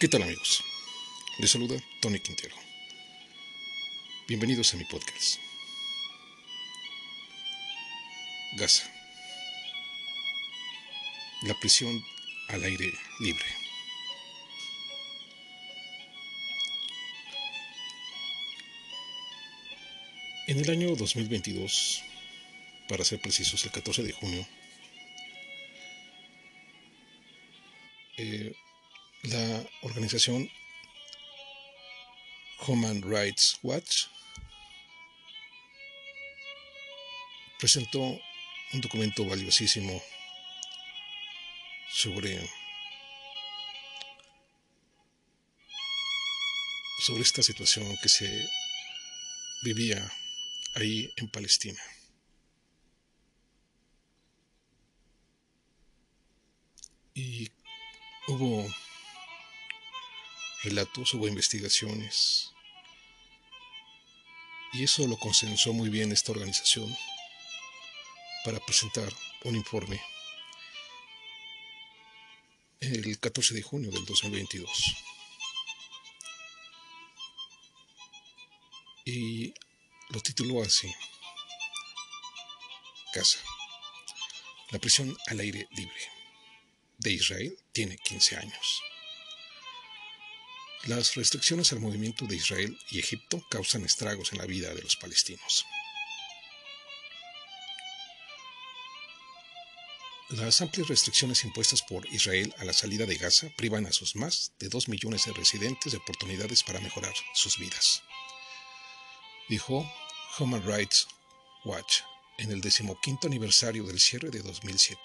¿Qué tal amigos? Les saluda Tony Quintero. Bienvenidos a mi podcast. Gaza. La prisión al aire libre. En el año 2022, para ser precisos, el 14 de junio, organización Human Rights Watch presentó un documento valiosísimo sobre sobre esta situación que se vivía ahí en Palestina. Y hubo relatos, hubo investigaciones. Y eso lo consensó muy bien esta organización para presentar un informe el 14 de junio del 2022. Y lo tituló así, Casa, la prisión al aire libre de Israel tiene 15 años. Las restricciones al movimiento de Israel y Egipto causan estragos en la vida de los palestinos. Las amplias restricciones impuestas por Israel a la salida de Gaza privan a sus más de dos millones de residentes de oportunidades para mejorar sus vidas, dijo Human Rights Watch en el decimoquinto aniversario del cierre de 2007.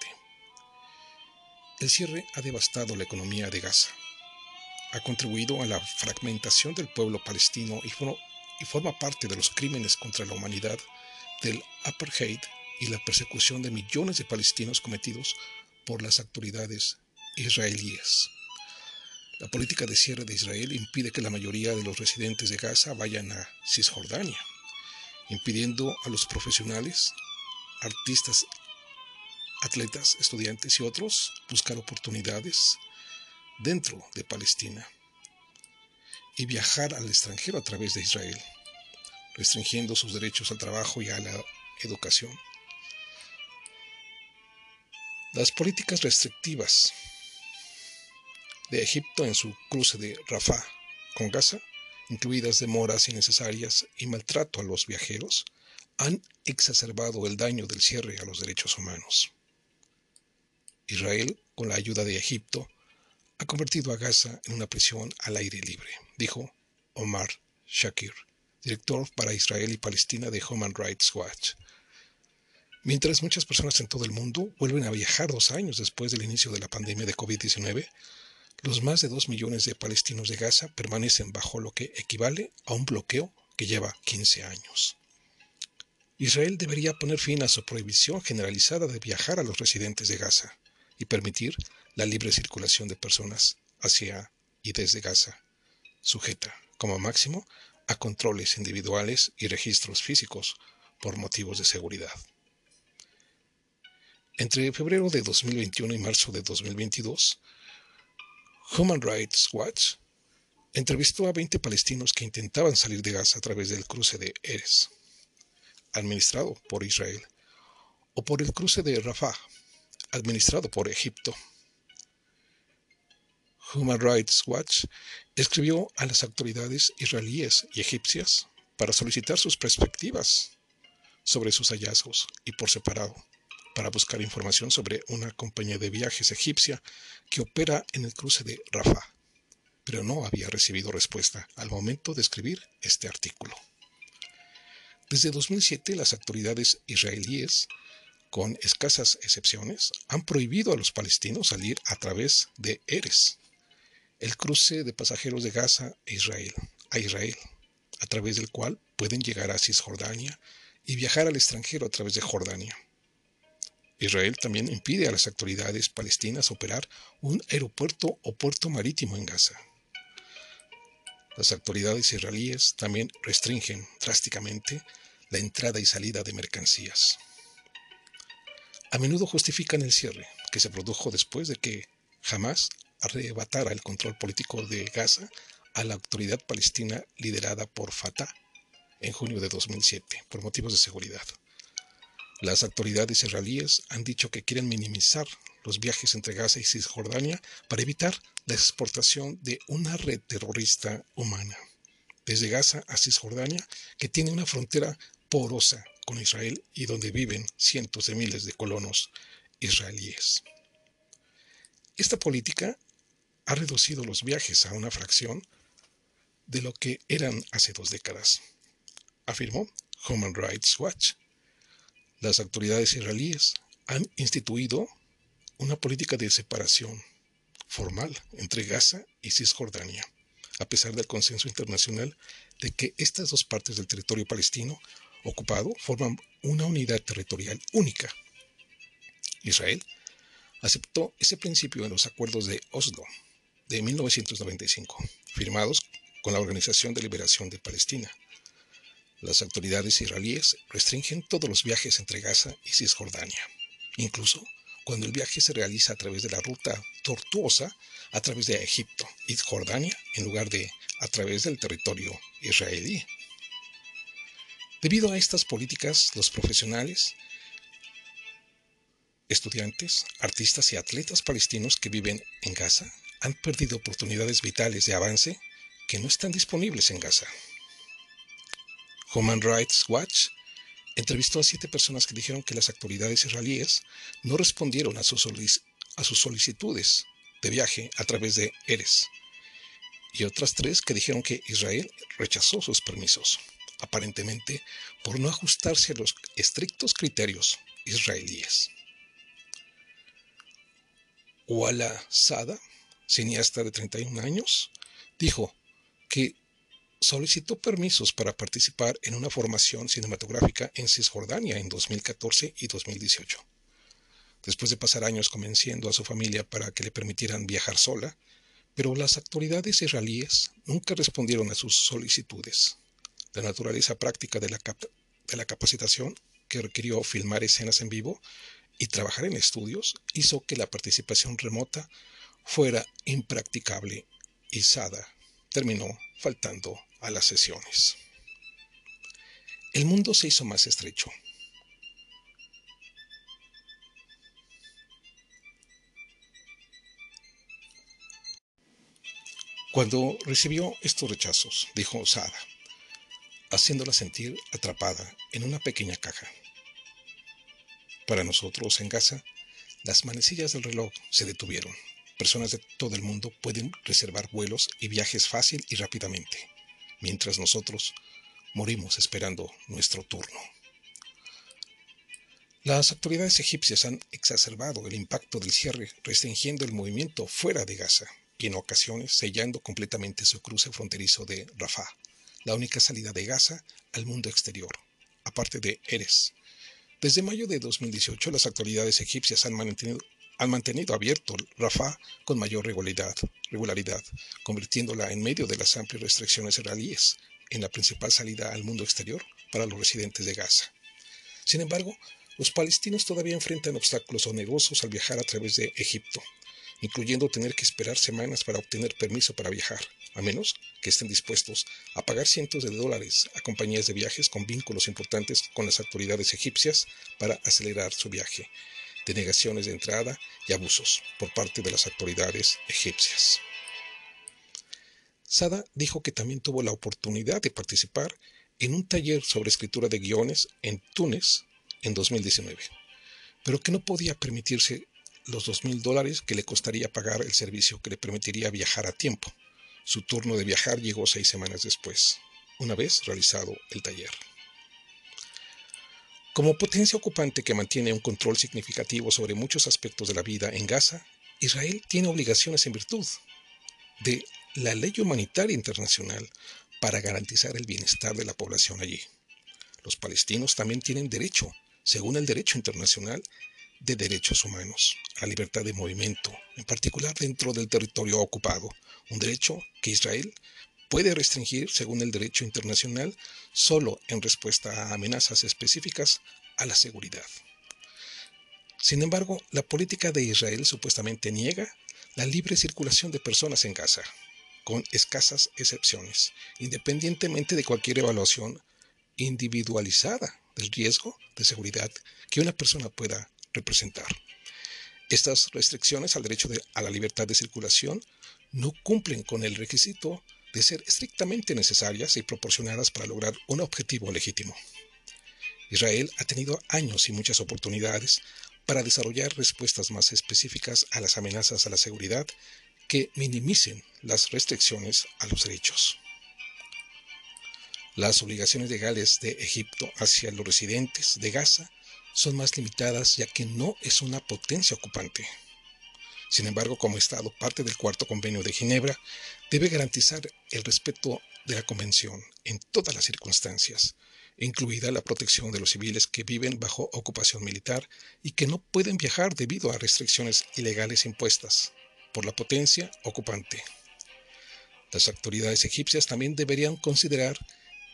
El cierre ha devastado la economía de Gaza, ha contribuido a la fragmentación del pueblo palestino y, forma parte de los crímenes contra la humanidad del apartheid y la persecución de millones de palestinos cometidos por las autoridades israelíes. La política de cierre de Israel impide que la mayoría de los residentes de Gaza vayan a Cisjordania, impidiendo a los profesionales, artistas, atletas, estudiantes y otros buscar oportunidades dentro de Palestina y viajar al extranjero a través de Israel, restringiendo sus derechos al trabajo y a la educación. Las políticas restrictivas de Egipto en su cruce de Rafah con Gaza, incluidas demoras innecesarias y maltrato a los viajeros, han exacerbado el daño del cierre a los derechos humanos. Israel, con la ayuda de Egipto, ha convertido a Gaza en una prisión al aire libre, dijo Omar Shakir, director para Israel y Palestina de Human Rights Watch. Mientras muchas personas en todo el mundo vuelven a viajar dos años después del inicio de la pandemia de COVID-19, los más de dos millones de palestinos de Gaza permanecen bajo lo que equivale a un bloqueo que lleva 15 años. Israel debería poner fin a su prohibición generalizada de viajar a los residentes de Gaza y permitir la libre circulación de personas hacia y desde Gaza, sujeta, como máximo, a controles individuales y registros físicos por motivos de seguridad. Entre febrero de 2021 y marzo de 2022, Human Rights Watch entrevistó a 20 palestinos que intentaban salir de Gaza a través del cruce de Eres, administrado por Israel, o por el cruce de Rafah, administrado por Egipto. Human Rights Watch escribió a las autoridades israelíes y egipcias para solicitar sus perspectivas sobre sus hallazgos y por separado para buscar información sobre una compañía de viajes egipcia que opera en el cruce de Rafah, pero no había recibido respuesta al momento de escribir este artículo. Desde 2007 las autoridades israelíes, con escasas excepciones, han prohibido a los palestinos salir a través de Eres, el cruce de pasajeros de Gaza a Israel, a Israel, a través del cual pueden llegar a Cisjordania y viajar al extranjero a través de Jordania. Israel también impide a las autoridades palestinas operar un aeropuerto o puerto marítimo en Gaza. Las autoridades israelíes también restringen drásticamente la entrada y salida de mercancías. A menudo justifican el cierre, que se produjo después de que Hamas arrebatara el control político de Gaza a la autoridad palestina liderada por Fatah en junio de 2007 por motivos de seguridad. Las autoridades israelíes han dicho que quieren minimizar los viajes entre Gaza y Cisjordania para evitar la exportación de una red terrorista humana. Desde Gaza a Cisjordania, que tiene una frontera porosa con Israel y donde viven cientos de miles de colonos israelíes. Esta política ha reducido los viajes a una fracción de lo que eran hace dos décadas, afirmó Human Rights Watch. Las autoridades israelíes han instituido una política de separación formal entre Gaza y Cisjordania, a pesar del consenso internacional de que estas dos partes del territorio palestino ocupado forman una unidad territorial única. Israel aceptó ese principio en los acuerdos de Oslo de 1995, firmados con la Organización de Liberación de Palestina. Las autoridades israelíes restringen todos los viajes entre Gaza y Cisjordania, incluso cuando el viaje se realiza a través de la ruta tortuosa a través de Egipto y Jordania en lugar de a través del territorio israelí. Debido a estas políticas, los profesionales, estudiantes, artistas y atletas palestinos que viven en Gaza han perdido oportunidades vitales de avance que no están disponibles en Gaza. Human Rights Watch entrevistó a siete personas que dijeron que las autoridades israelíes no respondieron a sus, solicitudes de viaje a través de Eres, y otras tres que dijeron que Israel rechazó sus permisos, aparentemente por no ajustarse a los estrictos criterios israelíes. Wala Sada, cineasta de 31 años, dijo que solicitó permisos para participar en una formación cinematográfica en Cisjordania en 2014 y 2018. Después de pasar años convenciendo a su familia para que le permitieran viajar sola, pero las autoridades israelíes nunca respondieron a sus solicitudes. La naturaleza práctica de la, de la capacitación, que requirió filmar escenas en vivo y trabajar en estudios, hizo que la participación remota fuera impracticable y Sada terminó faltando a las sesiones. El mundo se hizo más estrecho. Cuando recibió estos rechazos, dijo Sada, haciéndola sentir atrapada en una pequeña caja. Para nosotros en Gaza, las manecillas del reloj se detuvieron personas de todo el mundo pueden reservar vuelos y viajes fácil y rápidamente, mientras nosotros morimos esperando nuestro turno. Las autoridades egipcias han exacerbado el impacto del cierre, restringiendo el movimiento fuera de Gaza y en ocasiones sellando completamente su cruce fronterizo de Rafah, la única salida de Gaza al mundo exterior, aparte de Eres. Desde mayo de 2018, las autoridades egipcias han mantenido han mantenido abierto Rafah con mayor regularidad, regularidad, convirtiéndola en medio de las amplias restricciones israelíes en la principal salida al mundo exterior para los residentes de Gaza. Sin embargo, los palestinos todavía enfrentan obstáculos onerosos al viajar a través de Egipto, incluyendo tener que esperar semanas para obtener permiso para viajar, a menos que estén dispuestos a pagar cientos de dólares a compañías de viajes con vínculos importantes con las autoridades egipcias para acelerar su viaje, denegaciones de entrada y abusos por parte de las autoridades egipcias. Sada dijo que también tuvo la oportunidad de participar en un taller sobre escritura de guiones en Túnez en 2019, pero que no podía permitirse los dos mil dólares que le costaría pagar el servicio que le permitiría viajar a tiempo. Su turno de viajar llegó seis semanas después, una vez realizado el taller. Como potencia ocupante que mantiene un control significativo sobre muchos aspectos de la vida en Gaza, Israel tiene obligaciones en virtud de la ley humanitaria internacional para garantizar el bienestar de la población allí. Los palestinos también tienen derecho, según el derecho internacional, de derechos humanos, la libertad de movimiento, en particular dentro del territorio ocupado, un derecho que Israel puede restringir, según el derecho internacional, solo en respuesta a amenazas específicas a la seguridad. Sin embargo, la política de Israel supuestamente niega la libre circulación de personas en Gaza, con escasas excepciones, independientemente de cualquier evaluación individualizada del riesgo de seguridad que una persona pueda representar. Estas restricciones al derecho a la libertad de circulación no cumplen con el requisito de ser estrictamente necesarias y proporcionadas para lograr un objetivo legítimo. Israel ha tenido años y muchas oportunidades para desarrollar respuestas más específicas a las amenazas a la seguridad que minimicen las restricciones a los derechos. Las obligaciones legales de Egipto hacia los residentes de Gaza son más limitadas ya que no es una potencia ocupante. Sin embargo, como Estado parte del Cuarto Convenio de Ginebra, debe garantizar el respeto de la Convención en todas las circunstancias, incluida la protección de los civiles que viven bajo ocupación militar y que no pueden viajar debido a restricciones ilegales impuestas por la potencia ocupante. Las autoridades egipcias también deberían considerar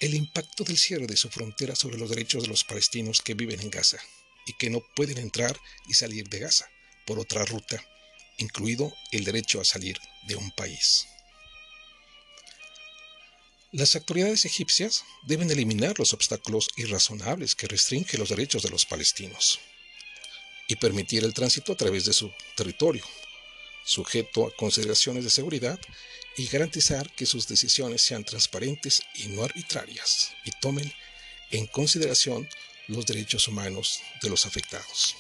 el impacto del cierre de su frontera sobre los derechos de los palestinos que viven en Gaza y que no pueden entrar y salir de Gaza por otra ruta, incluido el derecho a salir de un país. Las autoridades egipcias deben eliminar los obstáculos irrazonables que restringen los derechos de los palestinos y permitir el tránsito a través de su territorio, sujeto a consideraciones de seguridad y garantizar que sus decisiones sean transparentes y no arbitrarias y tomen en consideración los derechos humanos de los afectados.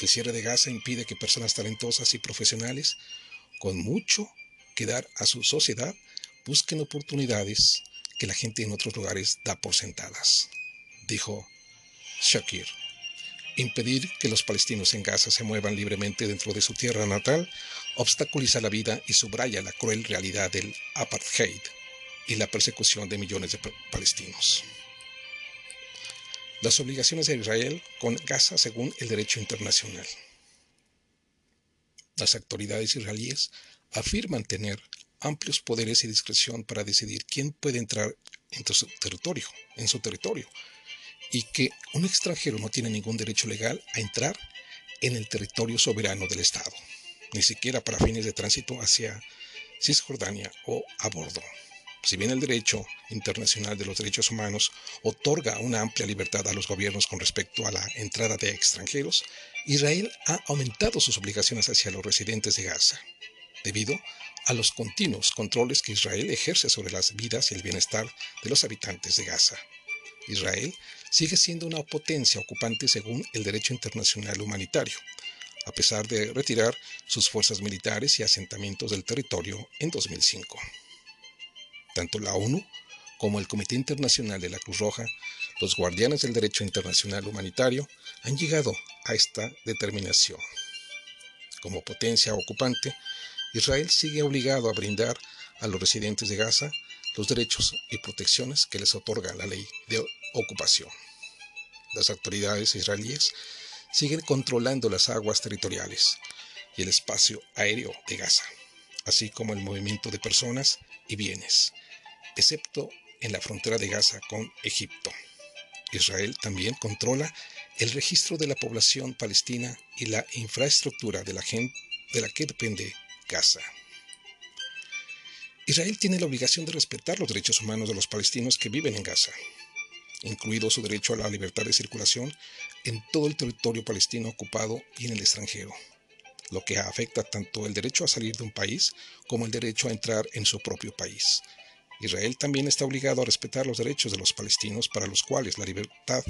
El cierre de Gaza impide que personas talentosas y profesionales con mucho que dar a su sociedad busquen oportunidades que la gente en otros lugares da por sentadas, dijo Shakir. Impedir que los palestinos en Gaza se muevan libremente dentro de su tierra natal obstaculiza la vida y subraya la cruel realidad del apartheid y la persecución de millones de palestinos. Las obligaciones de Israel con Gaza según el derecho internacional. Las autoridades israelíes afirman tener amplios poderes y discreción para decidir quién puede entrar en su territorio, en su territorio, y que un extranjero no tiene ningún derecho legal a entrar en el territorio soberano del Estado, ni siquiera para fines de tránsito hacia Cisjordania o a bordo. Si bien el derecho internacional de los derechos humanos otorga una amplia libertad a los gobiernos con respecto a la entrada de extranjeros, Israel ha aumentado sus obligaciones hacia los residentes de Gaza, debido a los continuos controles que Israel ejerce sobre las vidas y el bienestar de los habitantes de Gaza. Israel sigue siendo una potencia ocupante según el derecho internacional humanitario, a pesar de retirar sus fuerzas militares y asentamientos del territorio en 2005. Tanto la ONU como el Comité Internacional de la Cruz Roja, los guardianes del derecho internacional humanitario, han llegado a esta determinación. Como potencia ocupante, Israel sigue obligado a brindar a los residentes de Gaza los derechos y protecciones que les otorga la ley de ocupación. Las autoridades israelíes siguen controlando las aguas territoriales y el espacio aéreo de Gaza, así como el movimiento de personas y bienes, excepto en la frontera de Gaza con Egipto. Israel también controla el registro de la población palestina y la infraestructura de la, gente, de la que depende casa. Israel tiene la obligación de respetar los derechos humanos de los palestinos que viven en Gaza, incluido su derecho a la libertad de circulación en todo el territorio palestino ocupado y en el extranjero, lo que afecta tanto el derecho a salir de un país como el derecho a entrar en su propio país. Israel también está obligado a respetar los derechos de los palestinos para los cuales la libertad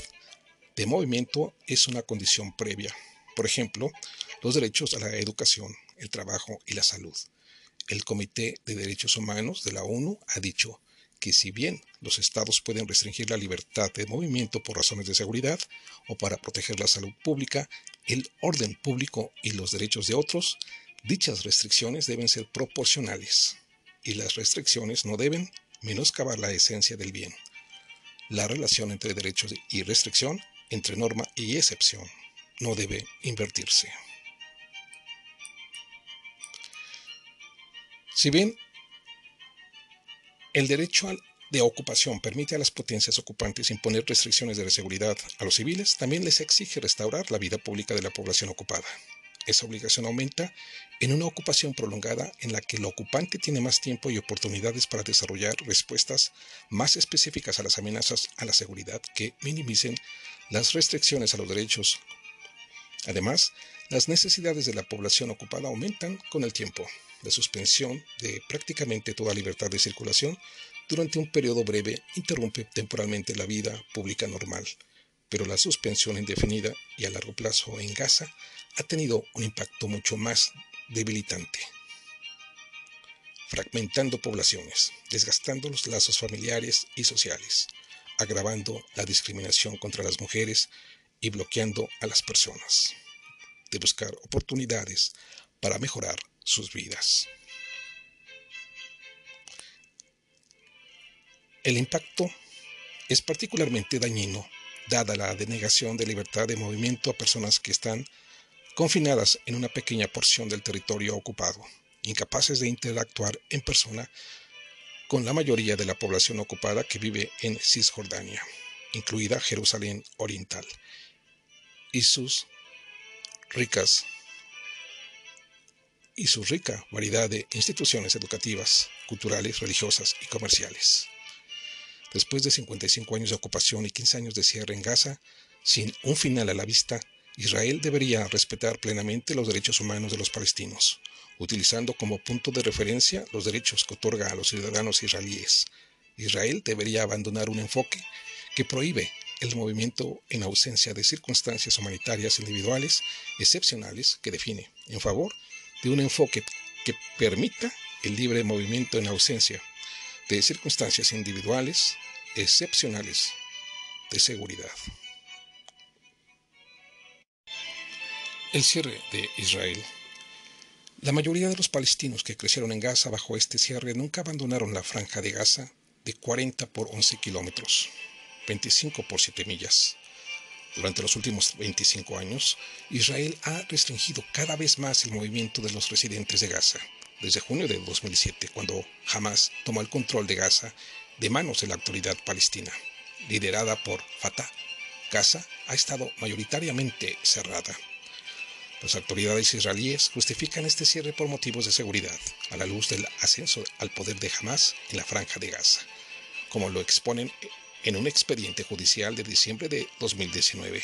de movimiento es una condición previa. Por ejemplo, los derechos a la educación, el trabajo y la salud. El Comité de Derechos Humanos de la ONU ha dicho que si bien los estados pueden restringir la libertad de movimiento por razones de seguridad o para proteger la salud pública, el orden público y los derechos de otros, dichas restricciones deben ser proporcionales y las restricciones no deben menoscabar la esencia del bien. La relación entre derechos y restricción, entre norma y excepción, no debe invertirse. Si bien el derecho de ocupación permite a las potencias ocupantes imponer restricciones de seguridad a los civiles, también les exige restaurar la vida pública de la población ocupada. esa obligación aumenta en una ocupación prolongada en la que el ocupante tiene más tiempo y oportunidades para desarrollar respuestas más específicas a las amenazas a la seguridad que minimicen las restricciones a los derechos. Además, las necesidades de la población ocupada aumentan con el tiempo. La suspensión de prácticamente toda libertad de circulación durante un periodo breve interrumpe temporalmente la vida pública normal, pero la suspensión indefinida y a largo plazo en Gaza ha tenido un impacto mucho más debilitante, fragmentando poblaciones, desgastando los lazos familiares y sociales, agravando la discriminación contra las mujeres y bloqueando a las personas de buscar oportunidades para mejorar sus vidas. El impacto es particularmente dañino dada la denegación de libertad de movimiento a personas que están confinadas en una pequeña porción del territorio ocupado, incapaces de interactuar en persona con la mayoría de la población ocupada que vive en Cisjordania, incluida Jerusalén Oriental, y sus ricas y su rica variedad de instituciones educativas, culturales, religiosas y comerciales. Después de 55 años de ocupación y 15 años de cierre en Gaza, sin un final a la vista, Israel debería respetar plenamente los derechos humanos de los palestinos, utilizando como punto de referencia los derechos que otorga a los ciudadanos israelíes. Israel debería abandonar un enfoque que prohíbe el movimiento en ausencia de circunstancias humanitarias individuales excepcionales que define, en favor de un enfoque que permita el libre movimiento en ausencia de circunstancias individuales excepcionales de seguridad. El cierre de Israel. La mayoría de los palestinos que crecieron en Gaza bajo este cierre nunca abandonaron la franja de Gaza de 40 por 11 kilómetros, 25 por 7 millas. Durante los últimos 25 años, Israel ha restringido cada vez más el movimiento de los residentes de Gaza desde junio de 2007, cuando Hamas tomó el control de Gaza de manos de la autoridad palestina, liderada por Fatah. Gaza ha estado mayoritariamente cerrada. Las autoridades israelíes justifican este cierre por motivos de seguridad, a la luz del ascenso al poder de Hamas en la franja de Gaza, como lo exponen en un expediente judicial de diciembre de 2019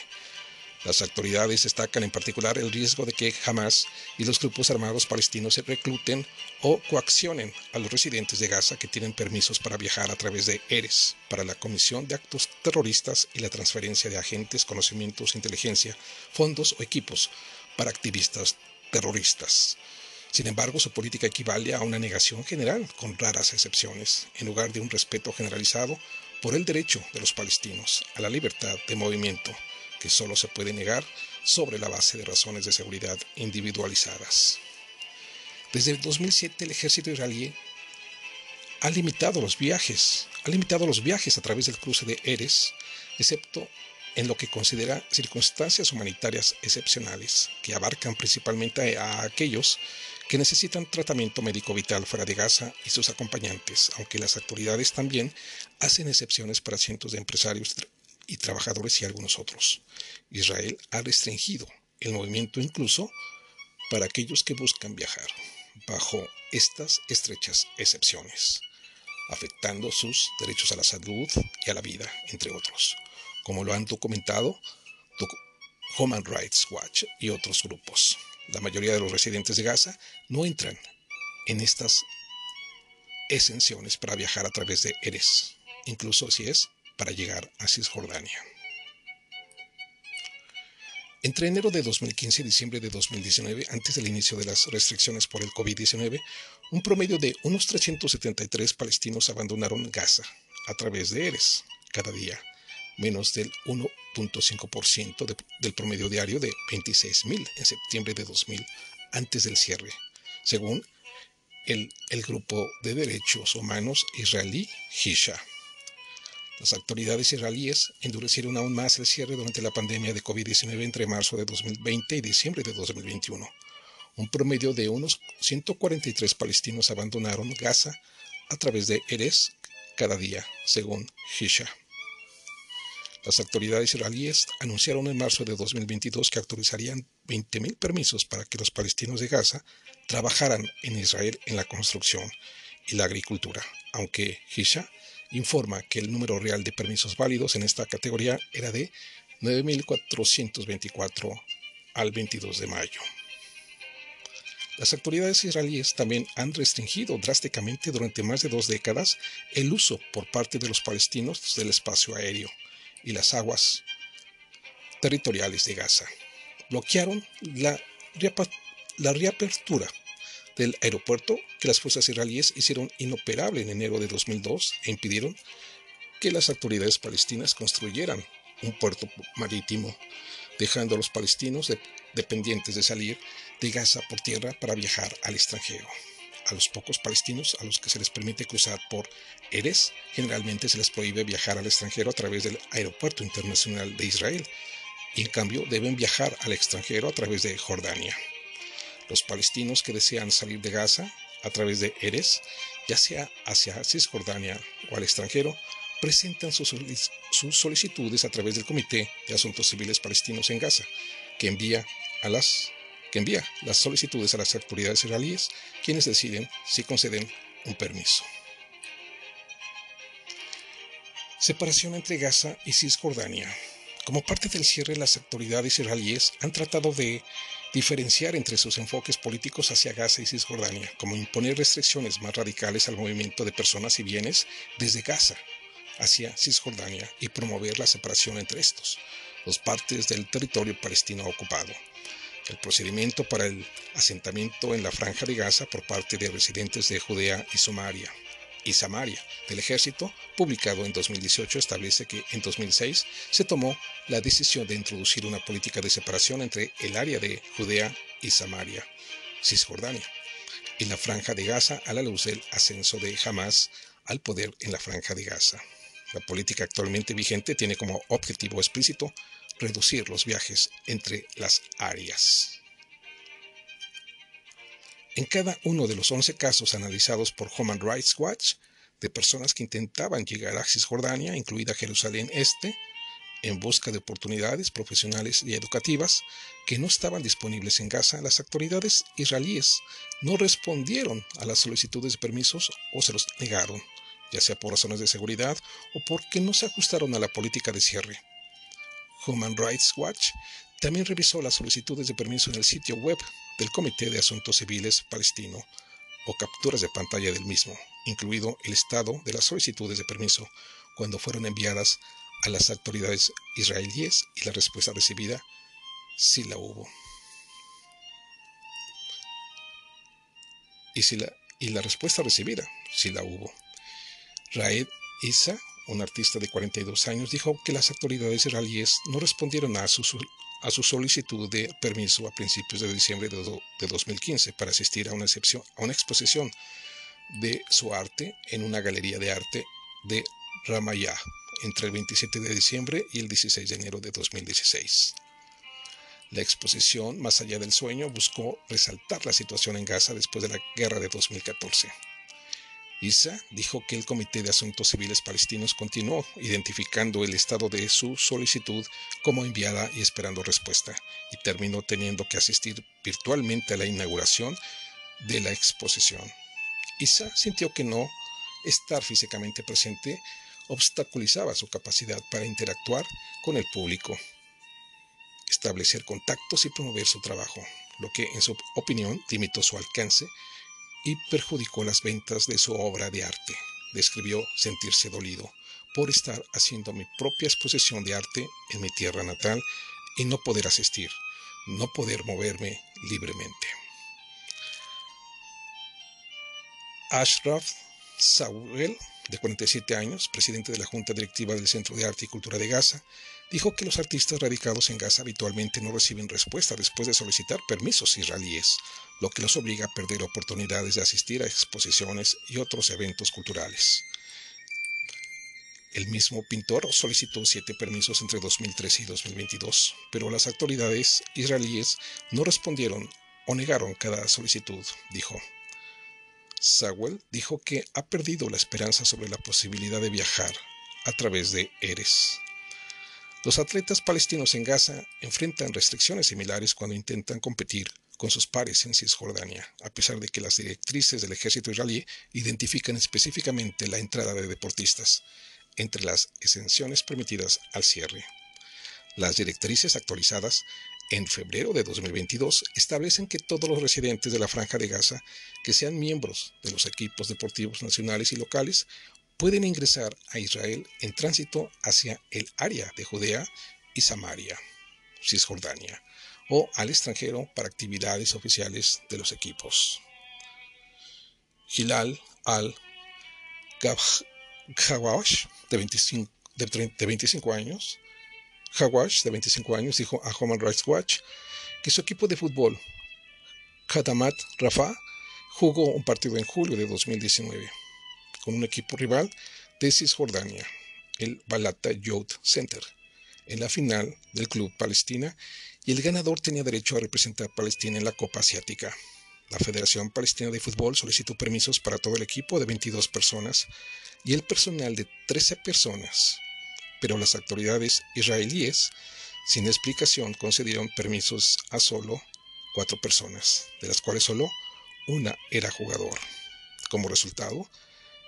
las autoridades destacan en particular el riesgo de que Hamas y los grupos armados palestinos se recluten o coaccionen a los residentes de Gaza que tienen permisos para viajar a través de ERES para la comisión de actos terroristas y la transferencia de agentes, conocimientos, inteligencia, fondos o equipos para activistas terroristas. Sin embargo, su política equivale a una negación general, con raras excepciones, en lugar de un respeto generalizado por el derecho de los palestinos a la libertad de movimiento que solo se puede negar sobre la base de razones de seguridad individualizadas. Desde el 2007 el ejército israelí ha limitado los viajes, ha limitado los viajes a través del cruce de Eres, excepto en lo que considera circunstancias humanitarias excepcionales, que abarcan principalmente a aquellos que necesitan tratamiento médico vital fuera de Gaza y sus acompañantes, aunque las autoridades también hacen excepciones para cientos de empresarios y trabajadores y algunos otros. Israel ha restringido el movimiento incluso para aquellos que buscan viajar, bajo estas estrechas excepciones, afectando sus derechos a la salud y a la vida, entre otros, como lo han documentado Human Rights Watch y otros grupos. La mayoría de los residentes de Gaza no entran en estas exenciones para viajar a través de Eres, incluso si es para llegar a Cisjordania. Entre enero de 2015 y diciembre de 2019, antes del inicio de las restricciones por el COVID-19, un promedio de unos 373 palestinos abandonaron Gaza a través de Eres cada día, menos del 1.5% del promedio diario de 26.000 en septiembre de 2000, antes del cierre, según el, el grupo de derechos humanos israelí Hisha. Las autoridades israelíes endurecieron aún más el cierre durante la pandemia de COVID-19 entre marzo de 2020 y diciembre de 2021. Un promedio de unos 143 palestinos abandonaron Gaza a través de Eres cada día, según Hisha. Las autoridades israelíes anunciaron en marzo de 2022 que autorizarían 20.000 permisos para que los palestinos de Gaza trabajaran en Israel en la construcción y la agricultura, aunque Hisha informa que el número real de permisos válidos en esta categoría era de 9.424 al 22 de mayo. Las autoridades israelíes también han restringido drásticamente durante más de dos décadas el uso por parte de los palestinos del espacio aéreo y las aguas territoriales de Gaza. Bloquearon la, reapertura del aeropuerto que las fuerzas israelíes hicieron inoperable en enero de 2002 e impidieron que las autoridades palestinas construyeran un puerto marítimo, dejando a los palestinos dependientes de salir de Gaza por tierra para viajar al extranjero. A los pocos palestinos a los que se les permite cruzar por Eres, generalmente se les prohíbe viajar al extranjero a través del Aeropuerto Internacional de Israel, y en cambio deben viajar al extranjero a través de Jordania. Los palestinos que desean salir de Gaza a través de Eres, ya sea hacia Cisjordania o al extranjero, presentan sus, solicitudes a través del Comité de Asuntos Civiles Palestinos en Gaza, que envía, a las, que envía las solicitudes a las autoridades israelíes, quienes deciden si conceden un permiso. Separación entre Gaza y Cisjordania. Como parte del cierre, las autoridades israelíes han tratado de diferenciar entre sus enfoques políticos hacia Gaza y Cisjordania, como imponer restricciones más radicales al movimiento de personas y bienes desde Gaza hacia Cisjordania y promover la separación entre estos, dos partes del territorio palestino ocupado. El procedimiento para el asentamiento en la franja de Gaza por parte de residentes de Judea y Samaria y Samaria del ejército, publicado en 2018, establece que en 2006 se tomó la decisión de introducir una política de separación entre el área de Judea y Samaria, Cisjordania, y la franja de Gaza a la luz del ascenso de Hamas al poder en la franja de Gaza. La política actualmente vigente tiene como objetivo explícito reducir los viajes entre las áreas. En cada uno de los 11 casos analizados por Human Rights Watch de personas que intentaban llegar a Cisjordania, incluida Jerusalén Este, en busca de oportunidades profesionales y educativas que no estaban disponibles en Gaza, las autoridades israelíes no respondieron a las solicitudes de permisos o se los negaron ya sea por razones de seguridad o porque no se ajustaron a la política de cierre. Human Rights Watch también revisó las solicitudes de permiso en el sitio web del Comité de Asuntos Civiles palestino o capturas de pantalla del mismo, incluido el estado de las solicitudes de permiso cuando fueron enviadas a las autoridades israelíes y la respuesta recibida si la hubo. Y, si la, y la respuesta recibida si la hubo. Raed Issa, un artista de 42 años, dijo que las autoridades israelíes no respondieron a su, solicitud de permiso a principios de diciembre de, 2015 para asistir a una, a una exposición de su arte en una galería de arte de Ramallah entre el 27 de diciembre y el 16 de enero de 2016. La exposición Más allá del sueño buscó resaltar la situación en Gaza después de la guerra de 2014. Isa dijo que el Comité de Asuntos Civiles Palestinos continuó identificando el estado de su solicitud como enviada y esperando respuesta, y terminó teniendo que asistir virtualmente a la inauguración de la exposición. Isa sintió que no estar físicamente presente obstaculizaba su capacidad para interactuar con el público, establecer contactos y promover su trabajo, lo que en su opinión limitó su alcance y perjudicó las ventas de su obra de arte. Describió sentirse dolido por estar haciendo mi propia exposición de arte en mi tierra natal y no poder asistir, no poder moverme libremente. Ashraf Sawel, de 47 años, presidente de la Junta Directiva del Centro de Arte y Cultura de Gaza, dijo que los artistas radicados en Gaza habitualmente no reciben respuesta después de solicitar permisos israelíes, lo que los obliga a perder oportunidades de asistir a exposiciones y otros eventos culturales. El mismo pintor solicitó siete permisos entre 2013 y 2022, pero las autoridades israelíes no respondieron o negaron cada solicitud, dijo. Sawell dijo que ha perdido la esperanza sobre la posibilidad de viajar a través de Eres. Los atletas palestinos en Gaza enfrentan restricciones similares cuando intentan competir con sus pares en Cisjordania, a pesar de que las directrices del ejército israelí identifican específicamente la entrada de deportistas entre las exenciones permitidas al cierre. Las directrices actualizadas en febrero de 2022 establecen que todos los residentes de la franja de Gaza que sean miembros de los equipos deportivos nacionales y locales pueden ingresar a Israel en tránsito hacia el área de Judea y Samaria, Cisjordania, o al extranjero para actividades oficiales de los equipos. Hilal al-Ghawash, de 25, de 25 años, Hawash, de 25 años, dijo a Human Rights Watch que su equipo de fútbol, Khadamat Rafa, jugó un partido en julio de 2019 con un equipo rival de Cisjordania, el Balata Youth Center, en la final del Club Palestina y el ganador tenía derecho a representar a Palestina en la Copa Asiática. La Federación Palestina de Fútbol solicitó permisos para todo el equipo de 22 personas y el personal de 13 personas, pero las autoridades israelíes, sin explicación, concedieron permisos a solo cuatro personas, de las cuales solo una era jugador. Como resultado,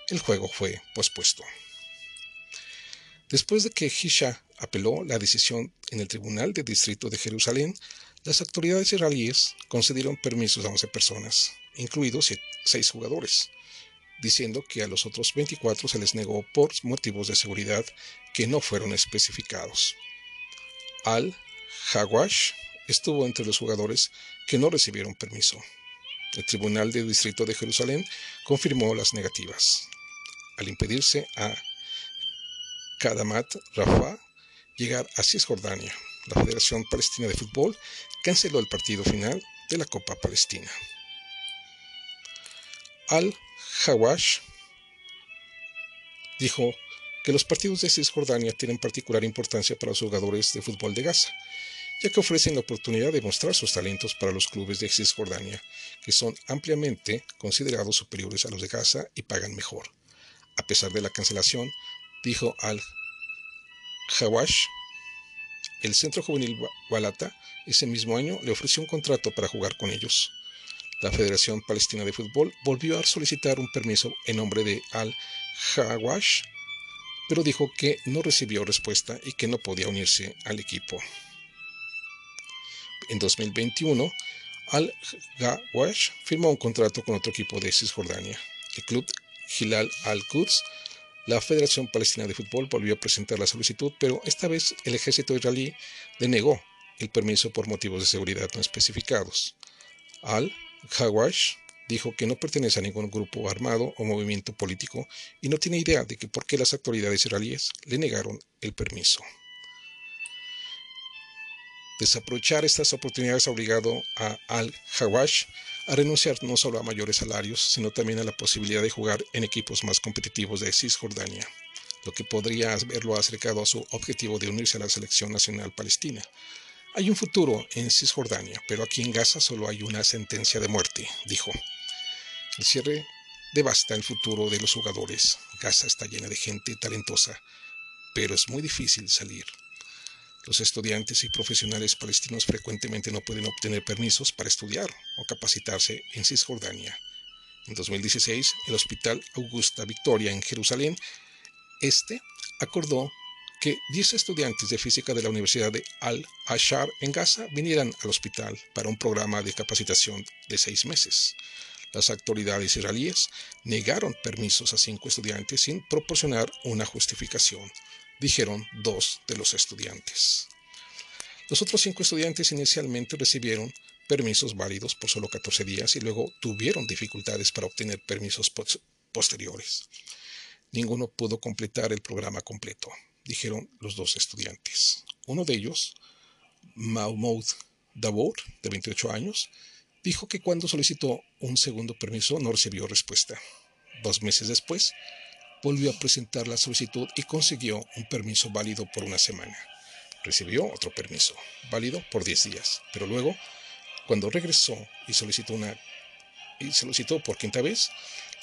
el juego fue pospuesto. Después de que Hisha apeló la decisión en el Tribunal de Distrito de Jerusalén, las autoridades israelíes concedieron permisos a 11 personas, incluidos 6 jugadores, diciendo que a los otros 24 se les negó por motivos de seguridad que no fueron especificados. Al-Hawash estuvo entre los jugadores que no recibieron permiso. El Tribunal de Distrito de Jerusalén confirmó las negativas al impedirse a Kadamat Rafa llegar a Cisjordania. La Federación Palestina de Fútbol canceló el partido final de la Copa Palestina. Al-Hawash dijo que los partidos de Cisjordania tienen particular importancia para los jugadores de fútbol de Gaza, ya que ofrecen la oportunidad de mostrar sus talentos para los clubes de Cisjordania, que son ampliamente considerados superiores a los de Gaza y pagan mejor. A pesar de la cancelación, dijo al-Hawash, el Centro Juvenil Balata ese mismo año le ofreció un contrato para jugar con ellos. La Federación Palestina de Fútbol volvió a solicitar un permiso en nombre de Al-Hawash, pero dijo que no recibió respuesta y que no podía unirse al equipo. En 2021, Al-Hawash firmó un contrato con otro equipo de Cisjordania, el club Hilal al-Quds, la Federación Palestina de Fútbol volvió a presentar la solicitud, pero esta vez el ejército israelí denegó el permiso por motivos de seguridad no especificados. Al-Hawash dijo que no pertenece a ningún grupo armado o movimiento político y no tiene idea de que por qué las autoridades israelíes le negaron el permiso. Desaprovechar estas oportunidades ha obligado a Al-Hawash a renunciar no solo a mayores salarios, sino también a la posibilidad de jugar en equipos más competitivos de Cisjordania, lo que podría haberlo acercado a su objetivo de unirse a la selección nacional palestina. Hay un futuro en Cisjordania, pero aquí en Gaza solo hay una sentencia de muerte, dijo. El cierre devasta el futuro de los jugadores. Gaza está llena de gente talentosa, pero es muy difícil salir. Los estudiantes y profesionales palestinos frecuentemente no pueden obtener permisos para estudiar o capacitarse en Cisjordania. En 2016, el Hospital Augusta Victoria en Jerusalén Este acordó que 10 estudiantes de física de la Universidad de Al-Ashar en Gaza vinieran al hospital para un programa de capacitación de seis meses. Las autoridades israelíes negaron permisos a cinco estudiantes sin proporcionar una justificación dijeron dos de los estudiantes. Los otros cinco estudiantes inicialmente recibieron permisos válidos por solo 14 días y luego tuvieron dificultades para obtener permisos posteriores. Ninguno pudo completar el programa completo, dijeron los dos estudiantes. Uno de ellos, Mahmoud Davor, de 28 años, dijo que cuando solicitó un segundo permiso no recibió respuesta. Dos meses después, volvió a presentar la solicitud y consiguió un permiso válido por una semana. Recibió otro permiso, válido por 10 días, pero luego, cuando regresó y solicitó una y solicitó por quinta vez,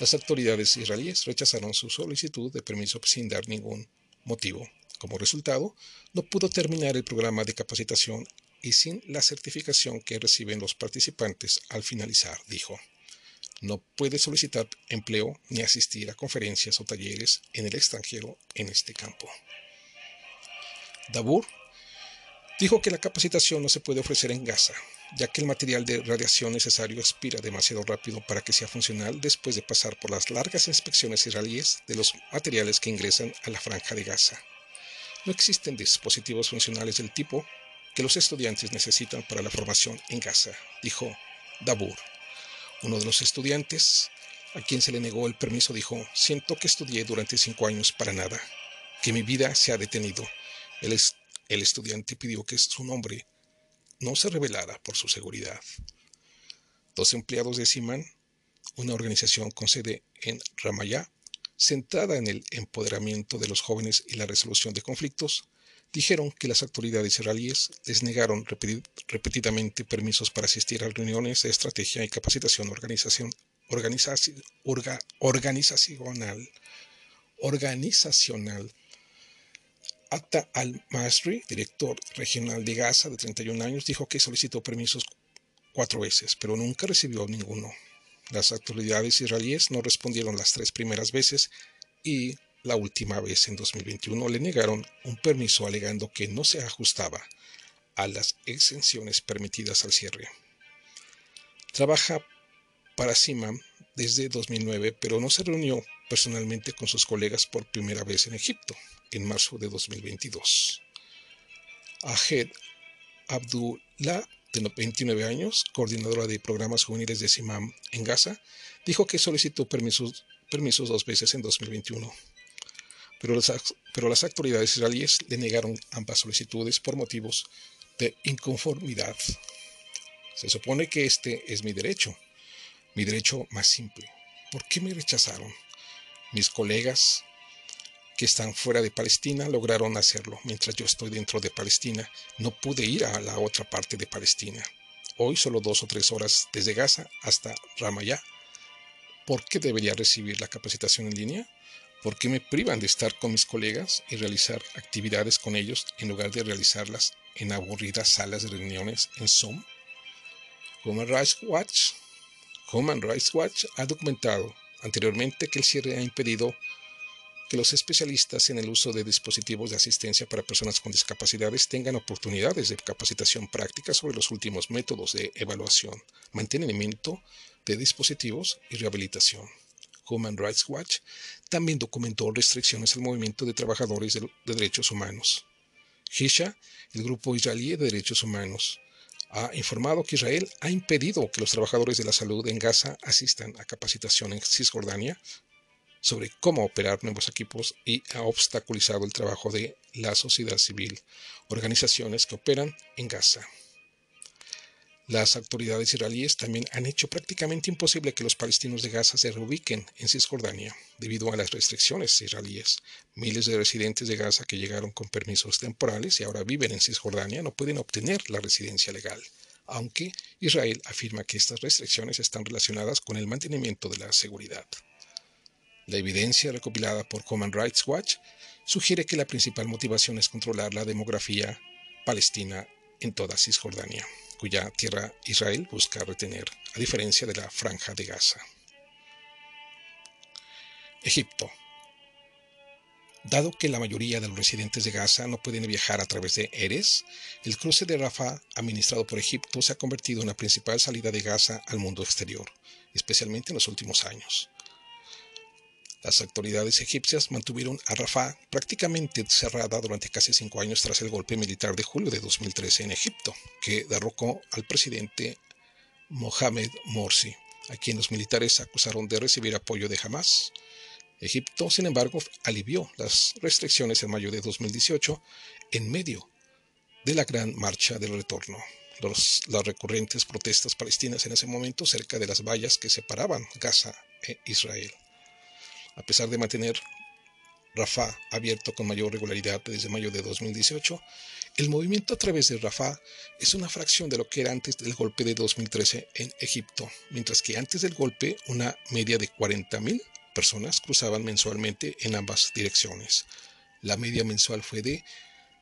las autoridades israelíes rechazaron su solicitud de permiso sin dar ningún motivo, Como resultado, no pudo terminar el programa de capacitación y sin la certificación que reciben los participantes al finalizar, dijo. No puede solicitar empleo ni asistir a conferencias o talleres en el extranjero en este campo. Dabur dijo que la capacitación no se puede ofrecer en Gaza, ya que el material de radiación necesario expira demasiado rápido para que sea funcional después de pasar por las largas inspecciones israelíes de los materiales que ingresan a la franja de Gaza. No existen dispositivos funcionales del tipo que los estudiantes necesitan para la formación en Gaza, dijo Dabur. Uno de los estudiantes a quien se le negó el permiso dijo, siento que estudié durante cinco años para nada, que mi vida se ha detenido. El, el estudiante pidió que su nombre no se revelara por su seguridad. Dos empleados de Siman, una organización con sede en Ramallah, centrada en el empoderamiento de los jóvenes y la resolución de conflictos, dijeron que las autoridades israelíes les negaron repetidamente permisos para asistir a reuniones de estrategia y capacitación organizacional, organizacional. Al-Masri, director regional de Gaza de 31 años, dijo que solicitó permisos cuatro veces, pero nunca recibió ninguno. Las autoridades israelíes no respondieron las tres primeras veces y la última vez en 2021 le negaron un permiso alegando que no se ajustaba a las exenciones permitidas al cierre. Trabaja para CIMAM desde 2009, pero no se reunió personalmente con sus colegas por primera vez en Egipto, en marzo de 2022. Ahed Abdullah, de 29 años, coordinadora de programas juveniles de CIMAM en Gaza, dijo que solicitó permisos, permisos dos veces en 2021 pero las, autoridades israelíes le negaron ambas solicitudes por motivos de inconformidad. Se supone que este es mi derecho, mi derecho más simple. ¿Por qué me rechazaron? Mis colegas que están fuera de Palestina lograron hacerlo, mientras yo estoy dentro de Palestina. No pude ir a la otra parte de Palestina. Hoy solo dos o tres horas desde Gaza hasta Ramallah. ¿Por qué debería recibir la capacitación en línea? ¿Por qué me privan de estar con mis colegas y realizar actividades con ellos en lugar de realizarlas en aburridas salas de reuniones en Zoom? Human Rights Watch, Human Rights Watch ha documentado anteriormente que el cierre ha impedido que los especialistas en el uso de dispositivos de asistencia para personas con discapacidades tengan oportunidades de capacitación práctica sobre los últimos métodos de evaluación, mantenimiento de dispositivos y rehabilitación. Human Rights Watch también documentó restricciones al movimiento de trabajadores de, derechos humanos. Hisha, el grupo israelí de derechos humanos, ha informado que Israel ha impedido que los trabajadores de la salud en Gaza asistan a capacitación en Cisjordania sobre cómo operar nuevos equipos y ha obstaculizado el trabajo de la sociedad civil, organizaciones que operan en Gaza. Las autoridades israelíes también han hecho prácticamente imposible que los palestinos de Gaza se reubiquen en Cisjordania debido a las restricciones israelíes. Miles de residentes de Gaza que llegaron con permisos temporales y ahora viven en Cisjordania no pueden obtener la residencia legal, aunque Israel afirma que estas restricciones están relacionadas con el mantenimiento de la seguridad. La evidencia recopilada por Human Rights Watch sugiere que la principal motivación es controlar la demografía palestina en toda Cisjordania cuya tierra Israel busca retener, a diferencia de la franja de Gaza. Egipto. Dado que la mayoría de los residentes de Gaza no pueden viajar a través de Eres, el cruce de Rafah, administrado por Egipto, se ha convertido en la principal salida de Gaza al mundo exterior, especialmente en los últimos años. Las autoridades egipcias mantuvieron a Rafah prácticamente cerrada durante casi cinco años tras el golpe militar de julio de 2013 en Egipto, que derrocó al presidente Mohamed Morsi, a quien los militares acusaron de recibir apoyo de Hamas. Egipto, sin embargo, alivió las restricciones en mayo de 2018 en medio de la gran marcha del retorno. las recurrentes protestas palestinas en ese momento cerca de las vallas que separaban Gaza e Israel a pesar de mantener Rafah abierto con mayor regularidad desde mayo de 2018, el movimiento a través de Rafah es una fracción de lo que era antes del golpe de 2013 en Egipto, mientras que antes del golpe una media de 40.000 personas cruzaban mensualmente en ambas direcciones. La media mensual fue de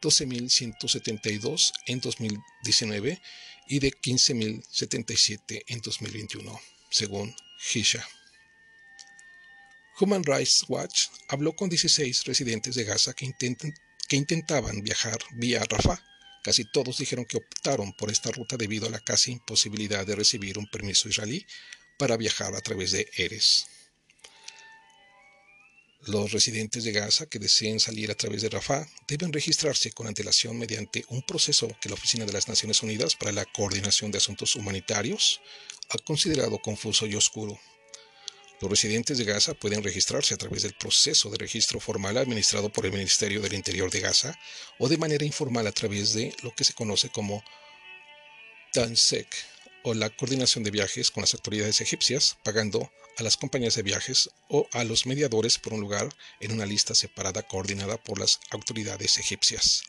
12.172 en 2019 y de 15.077 en 2021, según Hisha. Human Rights Watch habló con 16 residentes de Gaza que, que intentaban viajar vía Rafah. Casi todos dijeron que optaron por esta ruta debido a la casi imposibilidad de recibir un permiso israelí para viajar a través de Eres. Los residentes de Gaza que deseen salir a través de Rafah deben registrarse con antelación mediante un proceso que la Oficina de las Naciones Unidas para la Coordinación de Asuntos Humanitarios ha considerado confuso y oscuro. Los residentes de Gaza pueden registrarse a través del proceso de registro formal administrado por el Ministerio del Interior de Gaza o de manera informal a través de lo que se conoce como TANSEC o la coordinación de viajes con las autoridades egipcias, pagando a las compañías de viajes o a los mediadores por un lugar en una lista separada coordinada por las autoridades egipcias.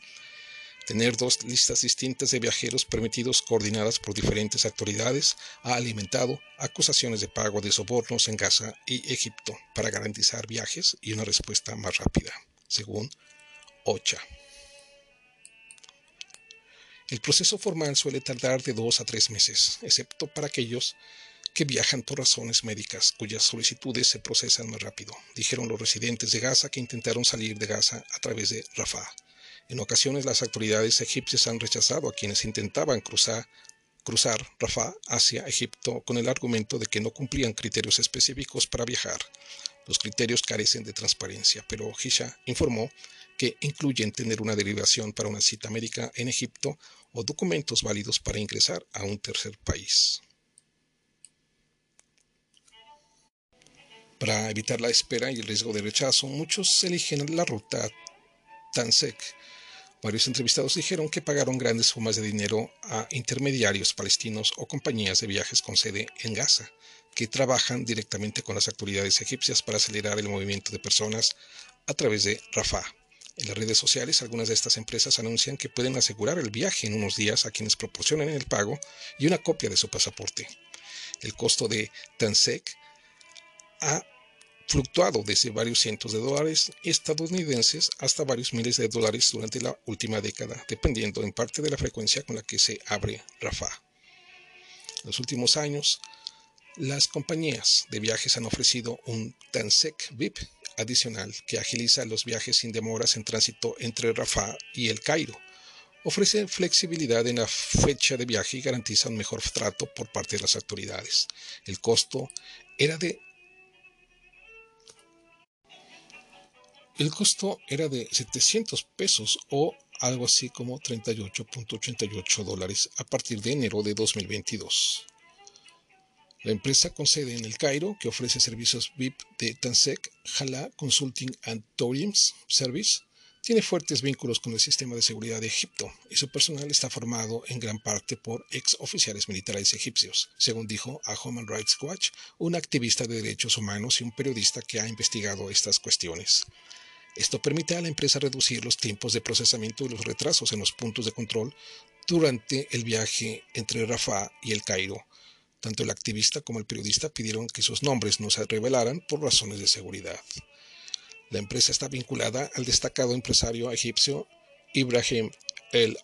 Tener dos listas distintas de viajeros permitidos coordinadas por diferentes autoridades ha alimentado acusaciones de pago de sobornos en Gaza y Egipto para garantizar viajes y una respuesta más rápida, según OCHA. El proceso formal suele tardar de dos a tres meses, excepto para aquellos que viajan por razones médicas, cuyas solicitudes se procesan más rápido, dijeron los residentes de Gaza que intentaron salir de Gaza a través de Rafah. En ocasiones las autoridades egipcias han rechazado a quienes intentaban cruzar, Rafah hacia Egipto con el argumento de que no cumplían criterios específicos para viajar. Los criterios carecen de transparencia, pero Hisha informó que incluyen tener una derivación para una cita médica en Egipto o documentos válidos para ingresar a un tercer país. Para evitar la espera y el riesgo de rechazo, muchos eligen la ruta Tansek. Varios entrevistados dijeron que pagaron grandes sumas de dinero a intermediarios palestinos o compañías de viajes con sede en Gaza, que trabajan directamente con las autoridades egipcias para acelerar el movimiento de personas a través de Rafah. En las redes sociales, algunas de estas empresas anuncian que pueden asegurar el viaje en unos días a quienes proporcionen el pago y una copia de su pasaporte. El costo de Tansek ha fluctuado desde varios cientos de dólares estadounidenses hasta varios miles de dólares durante la última década, dependiendo en parte de la frecuencia con la que se abre Rafah. En los últimos años, las compañías de viajes han ofrecido un Tansec VIP adicional que agiliza los viajes sin demoras en tránsito entre Rafah y El Cairo. Ofrece flexibilidad en la fecha de viaje y garantiza un mejor trato por parte de las autoridades. El costo era de El costo era de 700 pesos o algo así como 38.88 dólares a partir de enero de 2022. La empresa con sede en el Cairo, que ofrece servicios VIP de Tansec, Hala Consulting and Tourism Service, tiene fuertes vínculos con el sistema de seguridad de Egipto y su personal está formado en gran parte por ex oficiales militares egipcios, según dijo a Human Rights Watch, un activista de derechos humanos y un periodista que ha investigado estas cuestiones. Esto permite a la empresa reducir los tiempos de procesamiento y los retrasos en los puntos de control durante el viaje entre Rafah y el Cairo. Tanto el activista como el periodista pidieron que sus nombres no se revelaran por razones de seguridad. La empresa está vinculada al destacado empresario egipcio Ibrahim El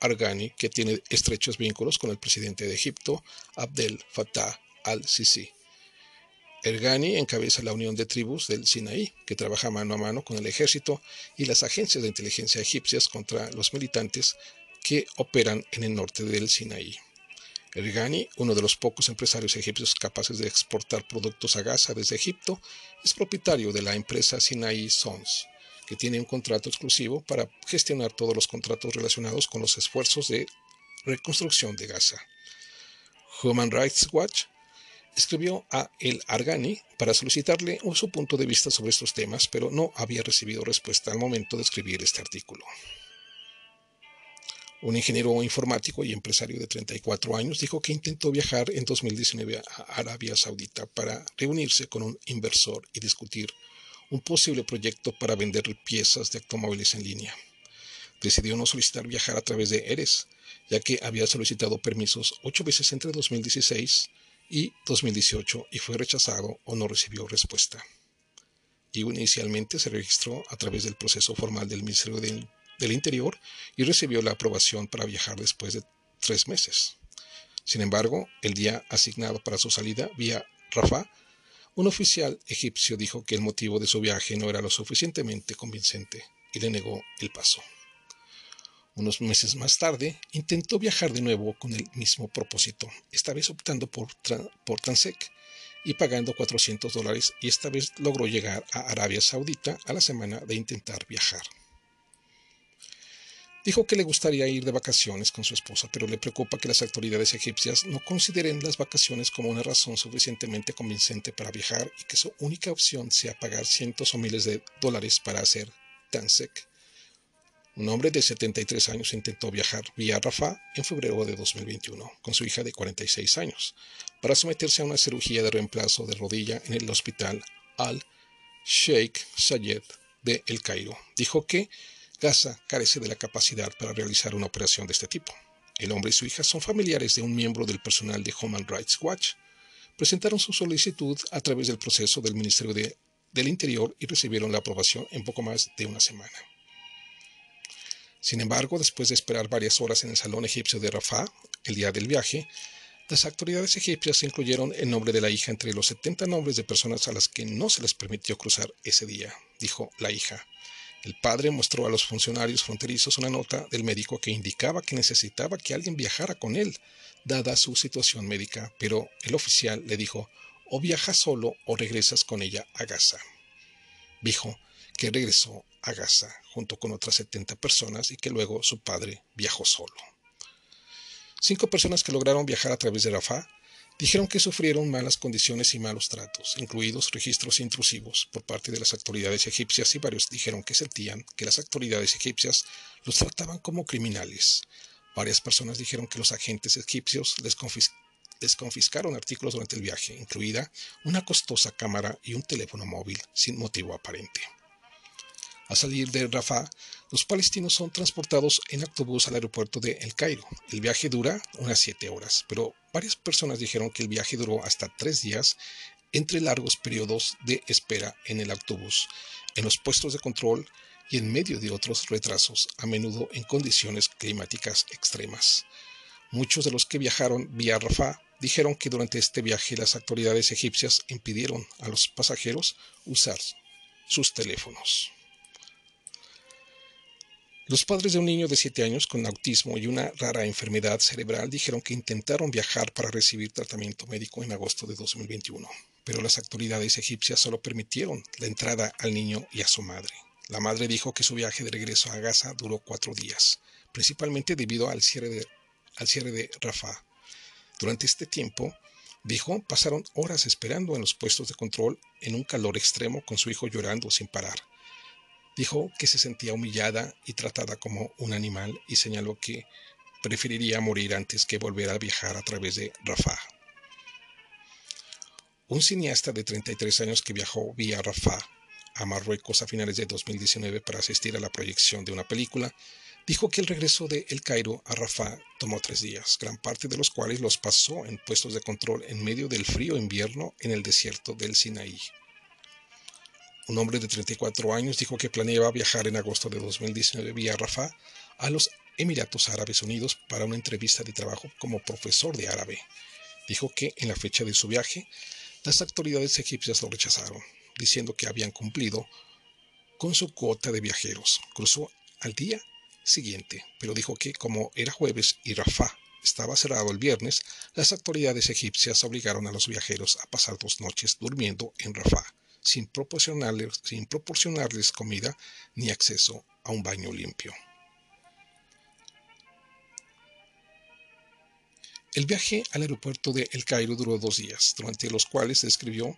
Argani, que tiene estrechos vínculos con el presidente de Egipto, Abdel Fattah al-Sisi. Ergani encabeza la Unión de Tribus del Sinaí, que trabaja mano a mano con el ejército y las agencias de inteligencia egipcias contra los militantes que operan en el norte del Sinaí. Ergani, uno de los pocos empresarios egipcios capaces de exportar productos a Gaza desde Egipto, es propietario de la empresa Sinai Sons, que tiene un contrato exclusivo para gestionar todos los contratos relacionados con los esfuerzos de reconstrucción de Gaza. Human Rights Watch escribió a El Argani para solicitarle su punto de vista sobre estos temas, pero no había recibido respuesta al momento de escribir este artículo. Un ingeniero informático y empresario de 34 años dijo que intentó viajar en 2019 a Arabia Saudita para reunirse con un inversor y discutir un posible proyecto para vender piezas de automóviles en línea. Decidió no solicitar viajar a través de Eres, ya que había solicitado permisos ocho veces entre 2016 y 2018 y fue rechazado o no recibió respuesta. y inicialmente se registró a través del proceso formal del Ministerio del, del Interior y recibió la aprobación para viajar después de tres meses. Sin embargo, el día asignado para su salida vía Rafah, un oficial egipcio dijo que el motivo de su viaje no era lo suficientemente convincente y le negó el paso. Unos meses más tarde, intentó viajar de nuevo con el mismo propósito, esta vez optando por, por Transec y pagando 400 dólares y esta vez logró llegar a Arabia Saudita a la semana de intentar viajar. Dijo que le gustaría ir de vacaciones con su esposa, pero le preocupa que las autoridades egipcias no consideren las vacaciones como una razón suficientemente convincente para viajar y que su única opción sea pagar cientos o miles de dólares para hacer Tansek. Un hombre de 73 años intentó viajar vía Rafah en febrero de 2021 con su hija de 46 años para someterse a una cirugía de reemplazo de rodilla en el hospital Al-Sheikh Zayed de El Cairo. Dijo que Gaza carece de la capacidad para realizar una operación de este tipo. El hombre y su hija son familiares de un miembro del personal de Human Rights Watch. Presentaron su solicitud a través del proceso del Ministerio del Interior y recibieron la aprobación en poco más de una semana. Sin embargo, después de esperar varias horas en el salón egipcio de Rafah, el día del viaje, las autoridades egipcias incluyeron el nombre de la hija entre los 70 nombres de personas a las que no se les permitió cruzar ese día, dijo la hija. El padre mostró a los funcionarios fronterizos una nota del médico que indicaba que necesitaba que alguien viajara con él, dada su situación médica, pero el oficial le dijo, o viajas solo o regresas con ella a Gaza. Dijo que regresó a Gaza junto con otras 70 personas y que luego su padre viajó solo. Cinco personas que lograron viajar a través de Rafah dijeron que sufrieron malas condiciones y malos tratos, incluidos registros intrusivos por parte de las autoridades egipcias y varios dijeron que sentían que las autoridades egipcias los trataban como criminales. Varias personas dijeron que los agentes egipcios les, confiscaron artículos durante el viaje, incluida una costosa cámara y un teléfono móvil sin motivo aparente. Al salir de Rafah, los palestinos son transportados en autobús al aeropuerto de El Cairo. El viaje dura unas siete horas, pero varias personas dijeron que el viaje duró hasta tres días entre largos periodos de espera en el autobús, en los puestos de control y en medio de otros retrasos, a menudo en condiciones climáticas extremas. Muchos de los que viajaron vía Rafah dijeron que durante este viaje las autoridades egipcias impidieron a los pasajeros usar sus teléfonos. Los padres de un niño de 7 años con autismo y una rara enfermedad cerebral dijeron que intentaron viajar para recibir tratamiento médico en agosto de 2021, pero las autoridades egipcias solo permitieron la entrada al niño y a su madre. La madre dijo que su viaje de regreso a Gaza duró cuatro días, principalmente debido al cierre de, al cierre de Rafah. Durante este tiempo, dijo, pasaron horas esperando en los puestos de control en un calor extremo con su hijo llorando sin parar. Dijo que se sentía humillada y tratada como un animal y señaló que preferiría morir antes que volver a viajar a través de Rafah. Un cineasta de 33 años que viajó vía Rafah a Marruecos a finales de 2019 para asistir a la proyección de una película, dijo que el regreso de El Cairo a Rafah tomó tres días, gran parte de los cuales los pasó en puestos de control en medio del frío invierno en el desierto del Sinaí. Un hombre de 34 años dijo que planeaba viajar en agosto de 2019 vía Rafah a los Emiratos Árabes Unidos para una entrevista de trabajo como profesor de árabe. Dijo que en la fecha de su viaje, las autoridades egipcias lo rechazaron, diciendo que habían cumplido con su cuota de viajeros. Cruzó al día siguiente, pero dijo que como era jueves y Rafah estaba cerrado el viernes, las autoridades egipcias obligaron a los viajeros a pasar dos noches durmiendo en Rafah sin proporcionarles, comida ni acceso a un baño limpio. El viaje al aeropuerto de El Cairo duró dos días, durante los cuales describió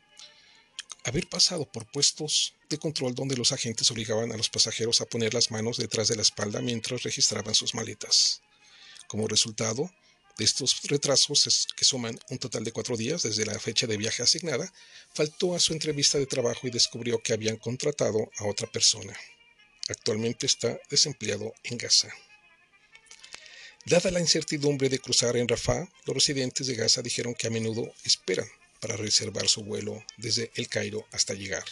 haber pasado por puestos de control donde los agentes obligaban a los pasajeros a poner las manos detrás de la espalda mientras registraban sus maletas. Como resultado, de estos retrasos, que suman un total de cuatro días desde la fecha de viaje asignada, faltó a su entrevista de trabajo y descubrió que habían contratado a otra persona. Actualmente está desempleado en Gaza. Dada la incertidumbre de cruzar en Rafah, los residentes de Gaza dijeron que a menudo esperan para reservar su vuelo desde El Cairo hasta llegar.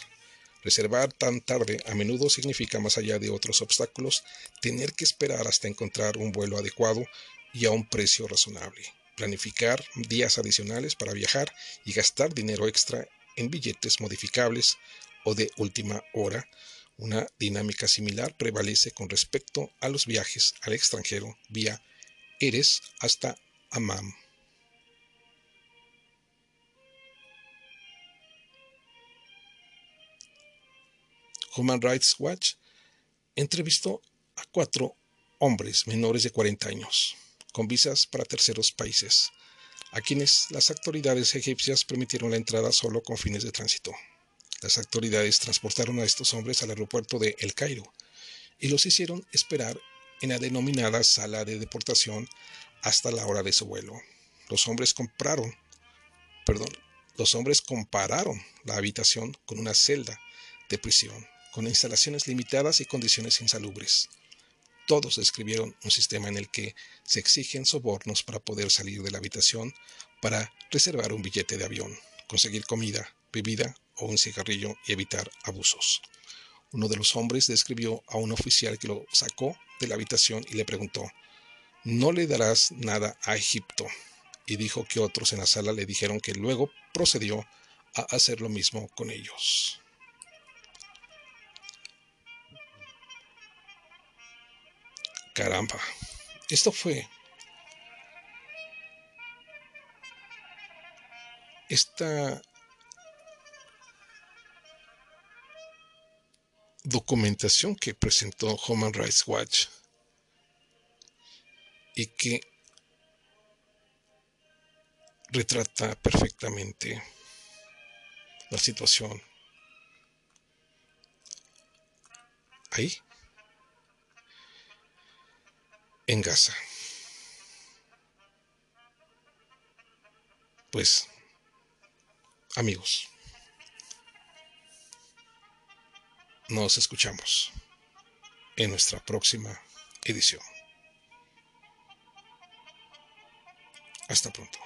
Reservar tan tarde a menudo significa, más allá de otros obstáculos, tener que esperar hasta encontrar un vuelo adecuado y a un precio razonable, planificar días adicionales para viajar y gastar dinero extra en billetes modificables o de última hora. Una dinámica similar prevalece con respecto a los viajes al extranjero vía Eres hasta Amman. Human Rights Watch entrevistó a cuatro hombres menores de 40 años con visas para terceros países, a quienes las autoridades egipcias permitieron la entrada solo con fines de tránsito. Las autoridades transportaron a estos hombres al aeropuerto de El Cairo y los hicieron esperar en la denominada sala de deportación hasta la hora de su vuelo. Los hombres compraron, perdón, los hombres compararon la habitación con una celda de prisión con instalaciones limitadas y condiciones insalubres. Todos describieron un sistema en el que se exigen sobornos para poder salir de la habitación, para reservar un billete de avión, conseguir comida, bebida o un cigarrillo y evitar abusos. Uno de los hombres describió a un oficial que lo sacó de la habitación y le preguntó, ¿no le darás nada a Egipto? Y dijo que otros en la sala le dijeron que luego procedió a hacer lo mismo con ellos. Caramba, esto fue esta documentación que presentó Human Rights Watch y que retrata perfectamente la situación. Ahí en Gaza. Pues, amigos, nos escuchamos en nuestra próxima edición. Hasta pronto.